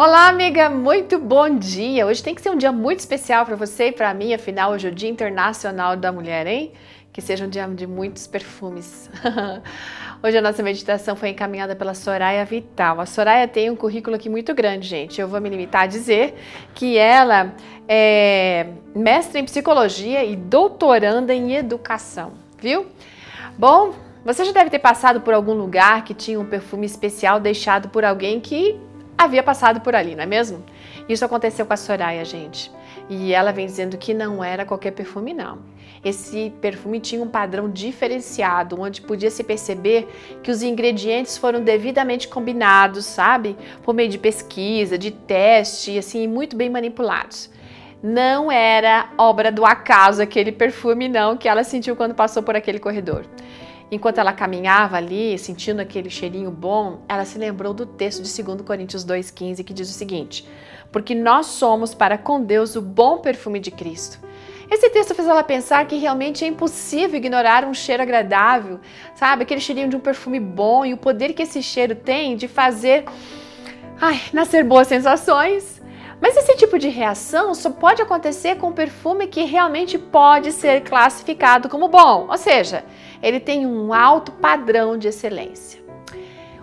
Olá, amiga, muito bom dia. Hoje tem que ser um dia muito especial para você e para mim, afinal, hoje é o Dia Internacional da Mulher, hein? Que seja um dia de muitos perfumes. hoje a nossa meditação foi encaminhada pela Soraya Vital. A Soraya tem um currículo aqui muito grande, gente. Eu vou me limitar a dizer que ela é mestre em psicologia e doutoranda em educação, viu? Bom, você já deve ter passado por algum lugar que tinha um perfume especial deixado por alguém que havia passado por ali, não é mesmo? Isso aconteceu com a Soraya, gente. E ela vem dizendo que não era qualquer perfume, não. Esse perfume tinha um padrão diferenciado, onde podia se perceber que os ingredientes foram devidamente combinados, sabe? Por meio de pesquisa, de teste, assim, muito bem manipulados. Não era obra do acaso aquele perfume, não, que ela sentiu quando passou por aquele corredor. Enquanto ela caminhava ali, sentindo aquele cheirinho bom, ela se lembrou do texto de 2 Coríntios 2,15 que diz o seguinte: Porque nós somos para com Deus o bom perfume de Cristo. Esse texto fez ela pensar que realmente é impossível ignorar um cheiro agradável, sabe? Aquele cheirinho de um perfume bom e o poder que esse cheiro tem de fazer ai, nascer boas sensações. Mas esse tipo de reação só pode acontecer com um perfume que realmente pode ser classificado como bom, ou seja, ele tem um alto padrão de excelência.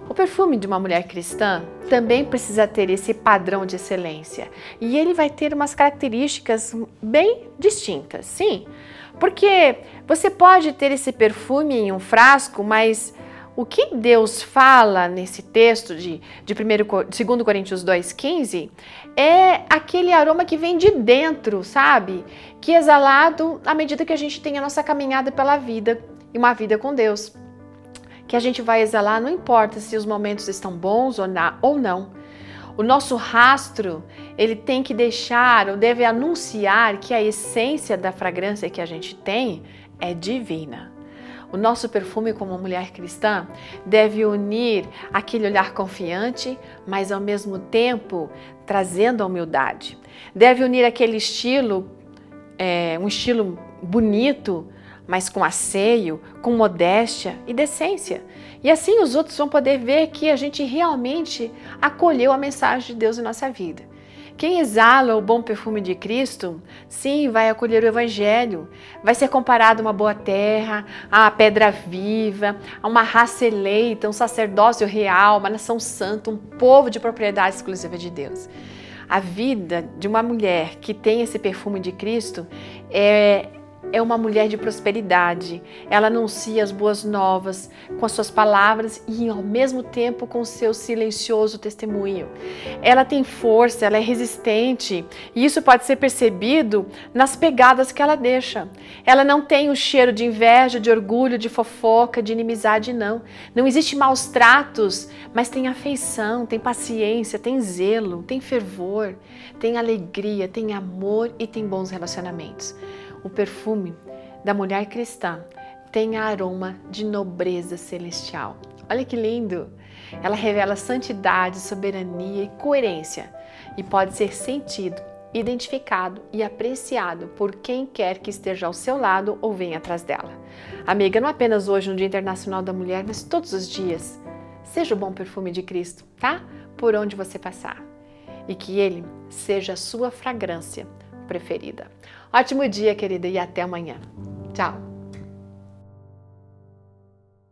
O perfume de uma mulher cristã também precisa ter esse padrão de excelência e ele vai ter umas características bem distintas, sim, porque você pode ter esse perfume em um frasco, mas o que Deus fala nesse texto de, de 2 Coríntios 2,15 é aquele aroma que vem de dentro, sabe? Que é exalado à medida que a gente tem a nossa caminhada pela vida e uma vida com Deus. Que a gente vai exalar, não importa se os momentos estão bons ou, não. O nosso rastro, ele tem que deixar ou deve anunciar que a essência da fragrância que a gente tem é divina. O nosso perfume como mulher cristã deve unir aquele olhar confiante, mas ao mesmo tempo trazendo a humildade. Deve unir aquele estilo, é, um estilo bonito, mas com asseio, com modéstia e decência. E assim os outros vão poder ver que a gente realmente acolheu a mensagem de Deus em nossa vida. Quem exala o bom perfume de Cristo, sim, vai acolher o Evangelho, vai ser comparado a uma boa terra, a pedra viva, a uma raça eleita, um sacerdócio real, uma nação santa, um povo de propriedade exclusiva de Deus. A vida de uma mulher que tem esse perfume de Cristo é, é uma mulher de prosperidade. Ela anuncia as boas novas com as suas palavras e ao mesmo tempo com seu silencioso testemunho. Ela tem força, ela é resistente e isso pode ser percebido nas pegadas que ela deixa. Ela não tem o cheiro de inveja, de orgulho, de fofoca, de inimizade, não. Não existe maus tratos, mas tem afeição, tem paciência, tem zelo, tem fervor, tem alegria, tem amor e tem bons relacionamentos. O perfume da mulher cristã tem aroma de nobreza celestial. Olha que lindo! Ela revela santidade, soberania e coerência e pode ser sentido, identificado e apreciado por quem quer que esteja ao seu lado ou venha atrás dela. Amiga, não apenas hoje no Dia Internacional da Mulher, mas todos os dias. Seja o bom perfume de Cristo, tá? Por onde você passar. E que ele seja a sua fragrância preferida. Ótimo dia, querida, e até amanhã. Tchau!